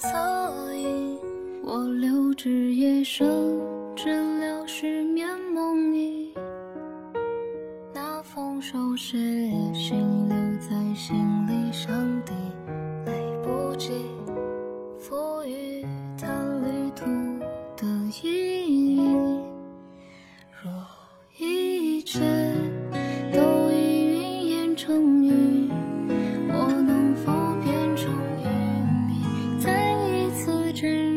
所以，我留枝夜深，治疗失眠梦呓。那封手写信留在行李箱。dream.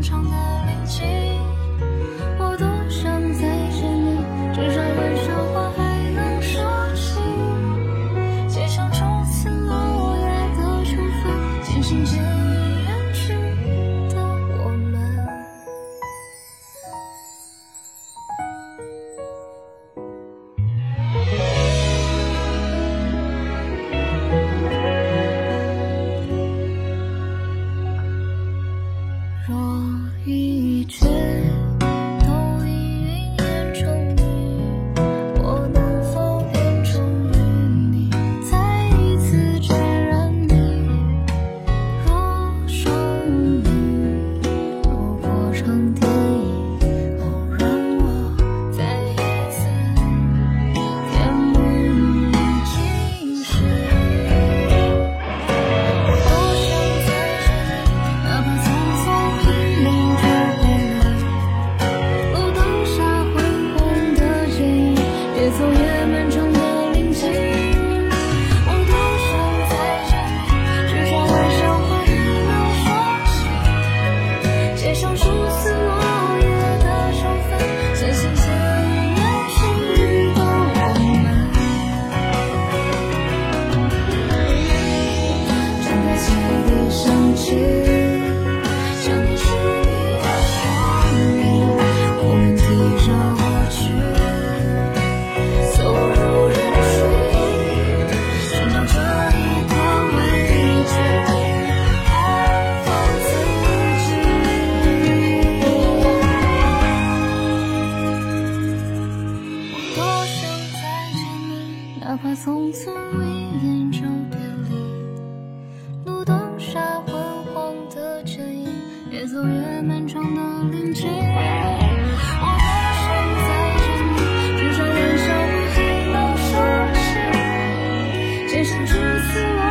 长的雨一切都已云烟成雨，我能否变成雨，你再一次确认你，若生命，如过长天。是思。匆匆一眼就别离路灯下昏黄的剪影越走越漫长的林径我多想再见你至少玩笑话还能说起街巷初次